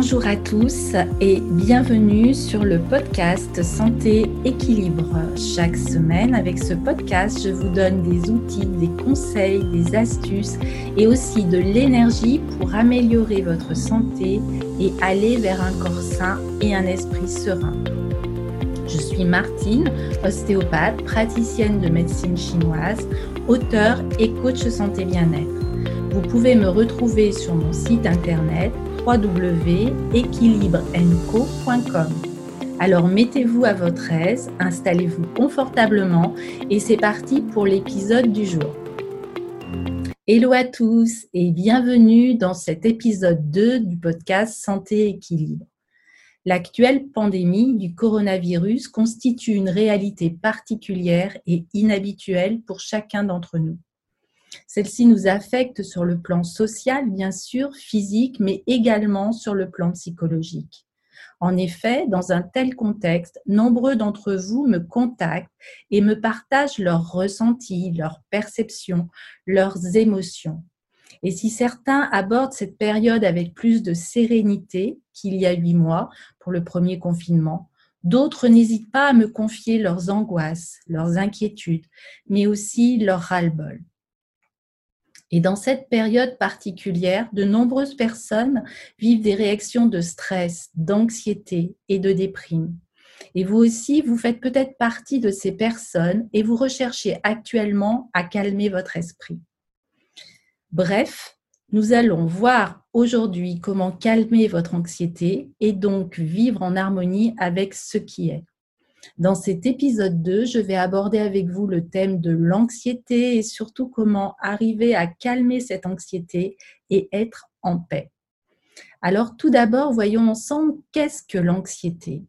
Bonjour à tous et bienvenue sur le podcast Santé Équilibre. Chaque semaine, avec ce podcast, je vous donne des outils, des conseils, des astuces et aussi de l'énergie pour améliorer votre santé et aller vers un corps sain et un esprit serein. Je suis Martine, ostéopathe, praticienne de médecine chinoise, auteure et coach santé bien-être. Vous pouvez me retrouver sur mon site internet www.équilibrenco.com. Alors mettez-vous à votre aise, installez-vous confortablement et c'est parti pour l'épisode du jour. Hello à tous et bienvenue dans cet épisode 2 du podcast Santé Équilibre. L'actuelle pandémie du coronavirus constitue une réalité particulière et inhabituelle pour chacun d'entre nous. Celle-ci nous affecte sur le plan social, bien sûr, physique, mais également sur le plan psychologique. En effet, dans un tel contexte, nombreux d'entre vous me contactent et me partagent leurs ressentis, leurs perceptions, leurs émotions. Et si certains abordent cette période avec plus de sérénité qu'il y a huit mois pour le premier confinement, d'autres n'hésitent pas à me confier leurs angoisses, leurs inquiétudes, mais aussi leur ras-le-bol. Et dans cette période particulière, de nombreuses personnes vivent des réactions de stress, d'anxiété et de déprime. Et vous aussi, vous faites peut-être partie de ces personnes et vous recherchez actuellement à calmer votre esprit. Bref, nous allons voir aujourd'hui comment calmer votre anxiété et donc vivre en harmonie avec ce qui est. Dans cet épisode 2, je vais aborder avec vous le thème de l'anxiété et surtout comment arriver à calmer cette anxiété et être en paix. Alors tout d'abord, voyons ensemble qu'est-ce que l'anxiété.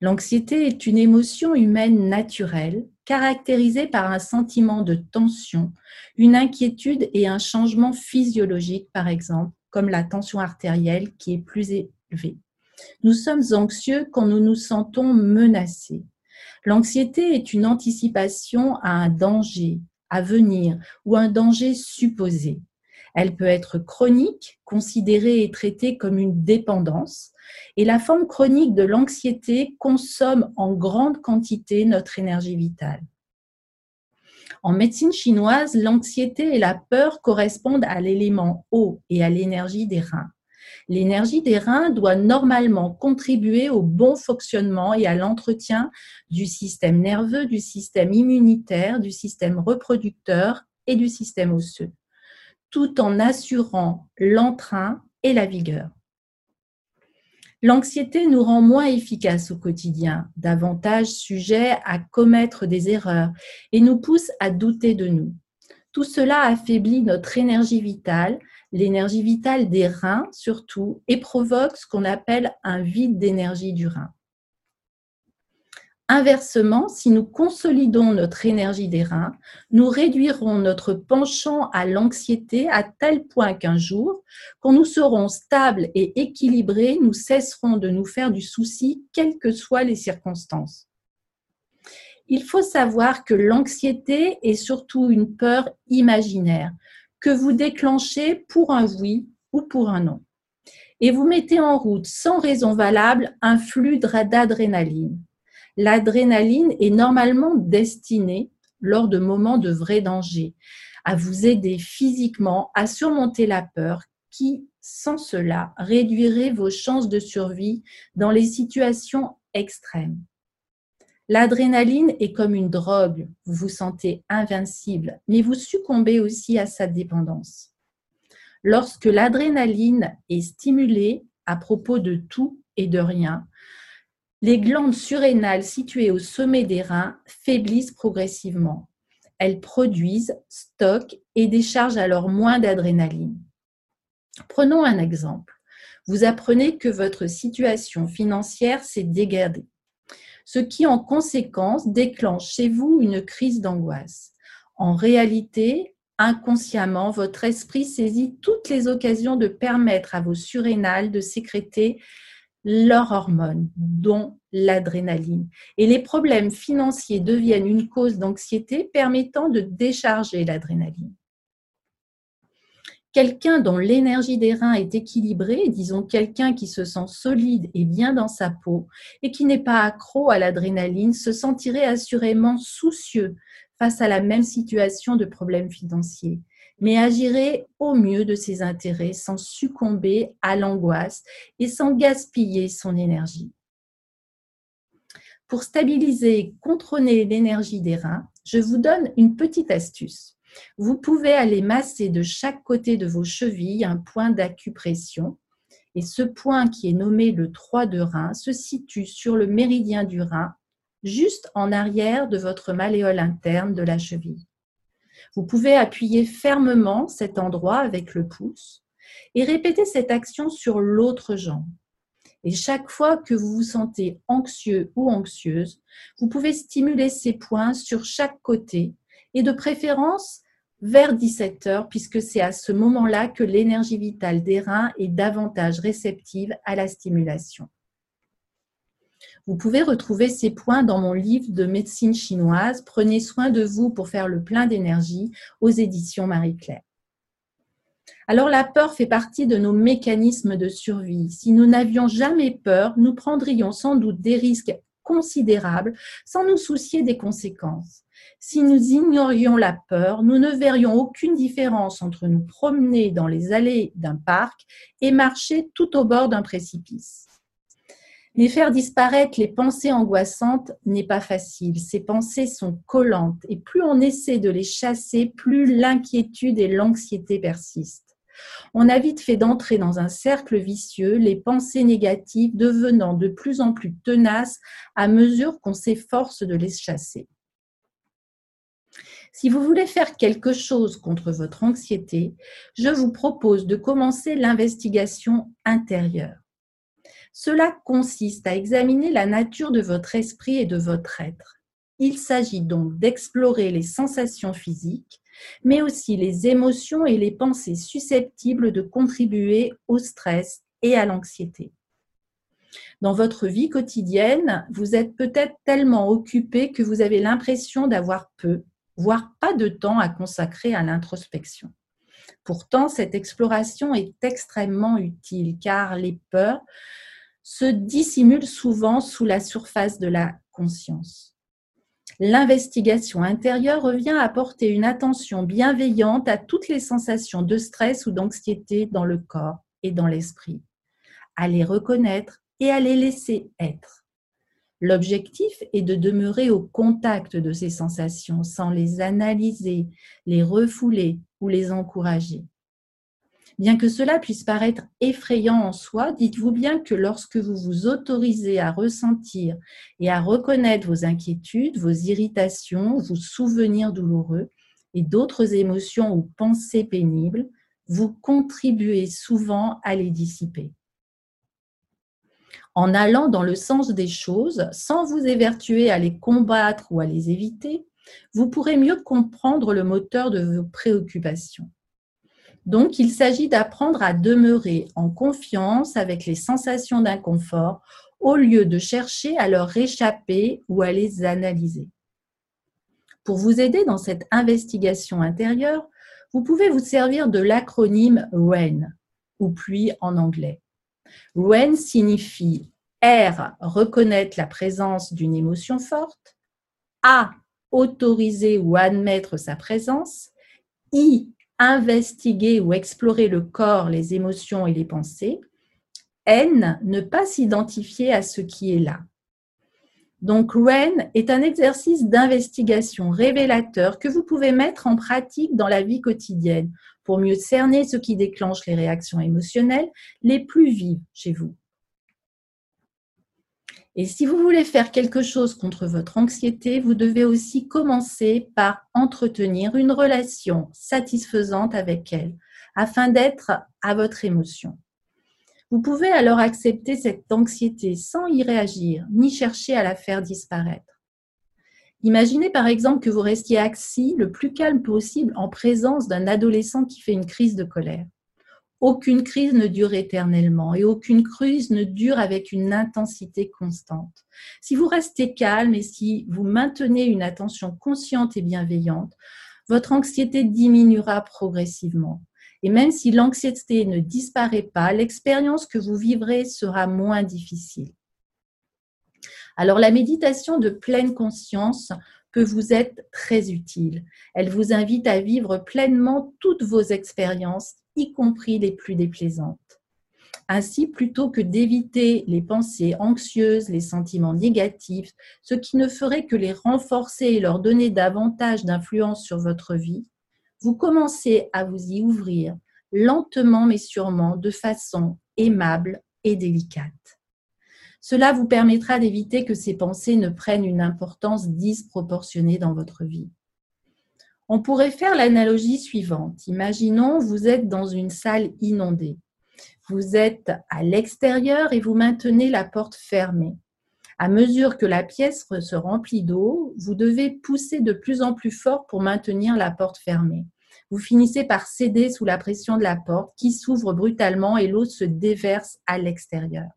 L'anxiété est une émotion humaine naturelle caractérisée par un sentiment de tension, une inquiétude et un changement physiologique, par exemple, comme la tension artérielle qui est plus élevée. Nous sommes anxieux quand nous nous sentons menacés. L'anxiété est une anticipation à un danger à venir ou un danger supposé. Elle peut être chronique, considérée et traitée comme une dépendance, et la forme chronique de l'anxiété consomme en grande quantité notre énergie vitale. En médecine chinoise, l'anxiété et la peur correspondent à l'élément eau et à l'énergie des reins. L'énergie des reins doit normalement contribuer au bon fonctionnement et à l'entretien du système nerveux, du système immunitaire, du système reproducteur et du système osseux, tout en assurant l'entrain et la vigueur. L'anxiété nous rend moins efficaces au quotidien, davantage sujets à commettre des erreurs et nous pousse à douter de nous. Tout cela affaiblit notre énergie vitale l'énergie vitale des reins surtout, et provoque ce qu'on appelle un vide d'énergie du rein. Inversement, si nous consolidons notre énergie des reins, nous réduirons notre penchant à l'anxiété à tel point qu'un jour, quand nous serons stables et équilibrés, nous cesserons de nous faire du souci, quelles que soient les circonstances. Il faut savoir que l'anxiété est surtout une peur imaginaire, que vous déclenchez pour un oui ou pour un non. Et vous mettez en route sans raison valable un flux d'adrénaline. L'adrénaline est normalement destinée, lors de moments de vrai danger, à vous aider physiquement à surmonter la peur qui, sans cela, réduirait vos chances de survie dans les situations extrêmes. L'adrénaline est comme une drogue. Vous vous sentez invincible, mais vous succombez aussi à sa dépendance. Lorsque l'adrénaline est stimulée à propos de tout et de rien, les glandes surrénales situées au sommet des reins faiblissent progressivement. Elles produisent, stockent et déchargent alors moins d'adrénaline. Prenons un exemple. Vous apprenez que votre situation financière s'est dégradée ce qui en conséquence déclenche chez vous une crise d'angoisse. En réalité, inconsciemment, votre esprit saisit toutes les occasions de permettre à vos surrénales de sécréter leur hormone, dont l'adrénaline. Et les problèmes financiers deviennent une cause d'anxiété permettant de décharger l'adrénaline. Quelqu'un dont l'énergie des reins est équilibrée, disons quelqu'un qui se sent solide et bien dans sa peau et qui n'est pas accro à l'adrénaline, se sentirait assurément soucieux face à la même situation de problème financier, mais agirait au mieux de ses intérêts sans succomber à l'angoisse et sans gaspiller son énergie. Pour stabiliser et contrôler l'énergie des reins, je vous donne une petite astuce. Vous pouvez aller masser de chaque côté de vos chevilles un point d'acupression. Et ce point qui est nommé le 3 de rein se situe sur le méridien du rein, juste en arrière de votre malléole interne de la cheville. Vous pouvez appuyer fermement cet endroit avec le pouce et répéter cette action sur l'autre jambe. Et chaque fois que vous vous sentez anxieux ou anxieuse, vous pouvez stimuler ces points sur chaque côté et de préférence vers 17 heures, puisque c'est à ce moment-là que l'énergie vitale des reins est davantage réceptive à la stimulation. Vous pouvez retrouver ces points dans mon livre de médecine chinoise. Prenez soin de vous pour faire le plein d'énergie aux éditions Marie-Claire. Alors la peur fait partie de nos mécanismes de survie. Si nous n'avions jamais peur, nous prendrions sans doute des risques considérables sans nous soucier des conséquences. Si nous ignorions la peur, nous ne verrions aucune différence entre nous promener dans les allées d'un parc et marcher tout au bord d'un précipice. Mais faire disparaître les pensées angoissantes n'est pas facile. Ces pensées sont collantes et plus on essaie de les chasser, plus l'inquiétude et l'anxiété persistent. On a vite fait d'entrer dans un cercle vicieux, les pensées négatives devenant de plus en plus tenaces à mesure qu'on s'efforce de les chasser. Si vous voulez faire quelque chose contre votre anxiété, je vous propose de commencer l'investigation intérieure. Cela consiste à examiner la nature de votre esprit et de votre être. Il s'agit donc d'explorer les sensations physiques, mais aussi les émotions et les pensées susceptibles de contribuer au stress et à l'anxiété. Dans votre vie quotidienne, vous êtes peut-être tellement occupé que vous avez l'impression d'avoir peu voire pas de temps à consacrer à l'introspection. Pourtant, cette exploration est extrêmement utile car les peurs se dissimulent souvent sous la surface de la conscience. L'investigation intérieure revient à porter une attention bienveillante à toutes les sensations de stress ou d'anxiété dans le corps et dans l'esprit, à les reconnaître et à les laisser être. L'objectif est de demeurer au contact de ces sensations sans les analyser, les refouler ou les encourager. Bien que cela puisse paraître effrayant en soi, dites-vous bien que lorsque vous vous autorisez à ressentir et à reconnaître vos inquiétudes, vos irritations, vos souvenirs douloureux et d'autres émotions ou pensées pénibles, vous contribuez souvent à les dissiper en allant dans le sens des choses, sans vous évertuer à les combattre ou à les éviter, vous pourrez mieux comprendre le moteur de vos préoccupations. Donc, il s'agit d'apprendre à demeurer en confiance avec les sensations d'inconfort au lieu de chercher à leur échapper ou à les analyser. Pour vous aider dans cette investigation intérieure, vous pouvez vous servir de l'acronyme REN, ou pluie en anglais. REN signifie R, reconnaître la présence d'une émotion forte. A, autoriser ou admettre sa présence. I, investiguer ou explorer le corps, les émotions et les pensées. N, ne pas s'identifier à ce qui est là. Donc, REN est un exercice d'investigation révélateur que vous pouvez mettre en pratique dans la vie quotidienne pour mieux cerner ce qui déclenche les réactions émotionnelles les plus vives chez vous. Et si vous voulez faire quelque chose contre votre anxiété, vous devez aussi commencer par entretenir une relation satisfaisante avec elle, afin d'être à votre émotion. Vous pouvez alors accepter cette anxiété sans y réagir, ni chercher à la faire disparaître. Imaginez par exemple que vous restiez assis le plus calme possible en présence d'un adolescent qui fait une crise de colère. Aucune crise ne dure éternellement et aucune crise ne dure avec une intensité constante. Si vous restez calme et si vous maintenez une attention consciente et bienveillante, votre anxiété diminuera progressivement. Et même si l'anxiété ne disparaît pas, l'expérience que vous vivrez sera moins difficile. Alors la méditation de pleine conscience peut vous être très utile. Elle vous invite à vivre pleinement toutes vos expériences, y compris les plus déplaisantes. Ainsi, plutôt que d'éviter les pensées anxieuses, les sentiments négatifs, ce qui ne ferait que les renforcer et leur donner davantage d'influence sur votre vie, vous commencez à vous y ouvrir lentement mais sûrement, de façon aimable et délicate. Cela vous permettra d'éviter que ces pensées ne prennent une importance disproportionnée dans votre vie. On pourrait faire l'analogie suivante. Imaginons, vous êtes dans une salle inondée. Vous êtes à l'extérieur et vous maintenez la porte fermée. À mesure que la pièce se remplit d'eau, vous devez pousser de plus en plus fort pour maintenir la porte fermée. Vous finissez par céder sous la pression de la porte qui s'ouvre brutalement et l'eau se déverse à l'extérieur.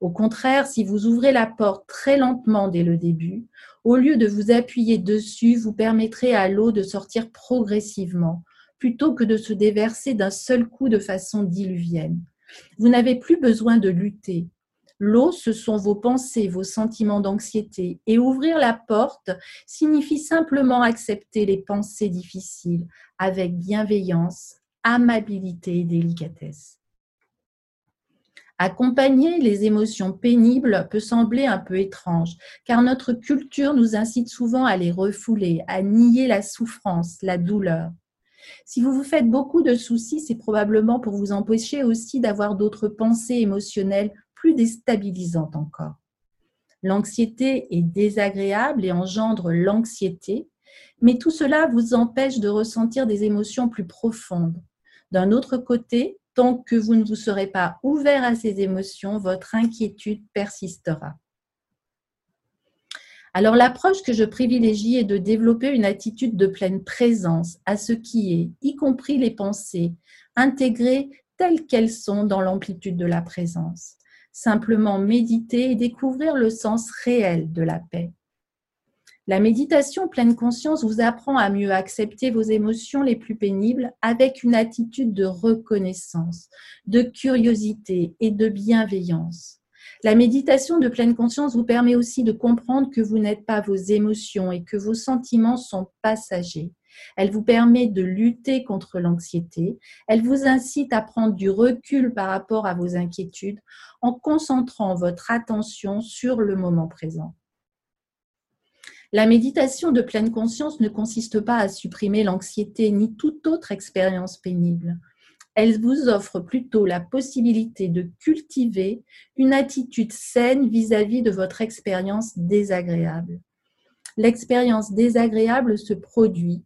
Au contraire, si vous ouvrez la porte très lentement dès le début, au lieu de vous appuyer dessus, vous permettrez à l'eau de sortir progressivement, plutôt que de se déverser d'un seul coup de façon diluvienne. Vous n'avez plus besoin de lutter. L'eau, ce sont vos pensées, vos sentiments d'anxiété. Et ouvrir la porte signifie simplement accepter les pensées difficiles avec bienveillance, amabilité et délicatesse. Accompagner les émotions pénibles peut sembler un peu étrange, car notre culture nous incite souvent à les refouler, à nier la souffrance, la douleur. Si vous vous faites beaucoup de soucis, c'est probablement pour vous empêcher aussi d'avoir d'autres pensées émotionnelles plus déstabilisantes encore. L'anxiété est désagréable et engendre l'anxiété, mais tout cela vous empêche de ressentir des émotions plus profondes. D'un autre côté, Tant que vous ne vous serez pas ouvert à ces émotions, votre inquiétude persistera. Alors l'approche que je privilégie est de développer une attitude de pleine présence à ce qui est, y compris les pensées, intégrées telles qu'elles sont dans l'amplitude de la présence. Simplement méditer et découvrir le sens réel de la paix. La méditation pleine conscience vous apprend à mieux accepter vos émotions les plus pénibles avec une attitude de reconnaissance, de curiosité et de bienveillance. La méditation de pleine conscience vous permet aussi de comprendre que vous n'êtes pas vos émotions et que vos sentiments sont passagers. Elle vous permet de lutter contre l'anxiété. Elle vous incite à prendre du recul par rapport à vos inquiétudes en concentrant votre attention sur le moment présent. La méditation de pleine conscience ne consiste pas à supprimer l'anxiété ni toute autre expérience pénible. Elle vous offre plutôt la possibilité de cultiver une attitude saine vis-à-vis de votre expérience désagréable. L'expérience désagréable se produit,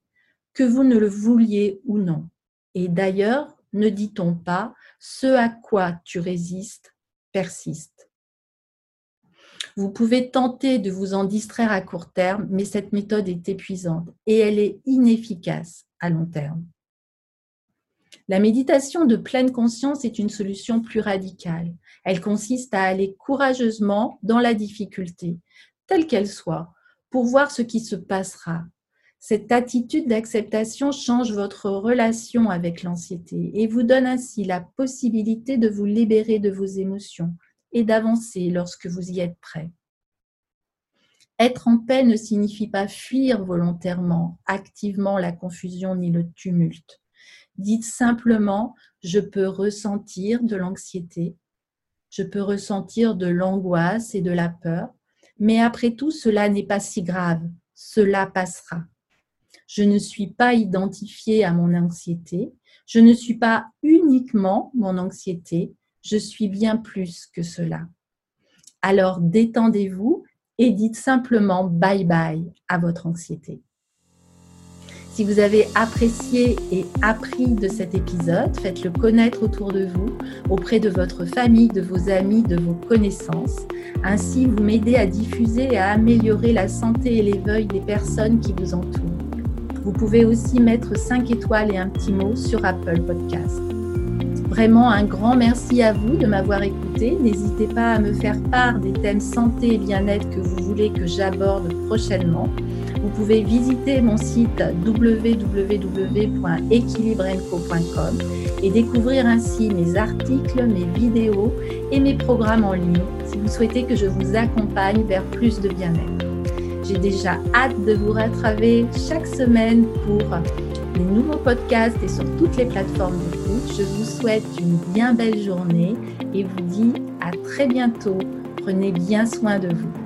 que vous ne le vouliez ou non. Et d'ailleurs, ne dit-on pas, ce à quoi tu résistes persiste. Vous pouvez tenter de vous en distraire à court terme, mais cette méthode est épuisante et elle est inefficace à long terme. La méditation de pleine conscience est une solution plus radicale. Elle consiste à aller courageusement dans la difficulté, telle qu'elle soit, pour voir ce qui se passera. Cette attitude d'acceptation change votre relation avec l'anxiété et vous donne ainsi la possibilité de vous libérer de vos émotions, et d'avancer lorsque vous y êtes prêt. Être en paix ne signifie pas fuir volontairement, activement la confusion ni le tumulte. Dites simplement, je peux ressentir de l'anxiété, je peux ressentir de l'angoisse et de la peur, mais après tout, cela n'est pas si grave, cela passera. Je ne suis pas identifié à mon anxiété, je ne suis pas uniquement mon anxiété, je suis bien plus que cela. Alors détendez-vous et dites simplement bye bye à votre anxiété. Si vous avez apprécié et appris de cet épisode, faites-le connaître autour de vous, auprès de votre famille, de vos amis, de vos connaissances. Ainsi, vous m'aidez à diffuser et à améliorer la santé et l'éveil des personnes qui vous entourent. Vous pouvez aussi mettre 5 étoiles et un petit mot sur Apple Podcast. Vraiment un grand merci à vous de m'avoir écouté. N'hésitez pas à me faire part des thèmes santé et bien-être que vous voulez que j'aborde prochainement. Vous pouvez visiter mon site www.equilibrenco.com et découvrir ainsi mes articles, mes vidéos et mes programmes en ligne si vous souhaitez que je vous accompagne vers plus de bien-être. J'ai déjà hâte de vous rattraper chaque semaine pour les nouveaux podcasts et sur toutes les plateformes d'écoute. Je vous souhaite une bien belle journée et vous dis à très bientôt. Prenez bien soin de vous.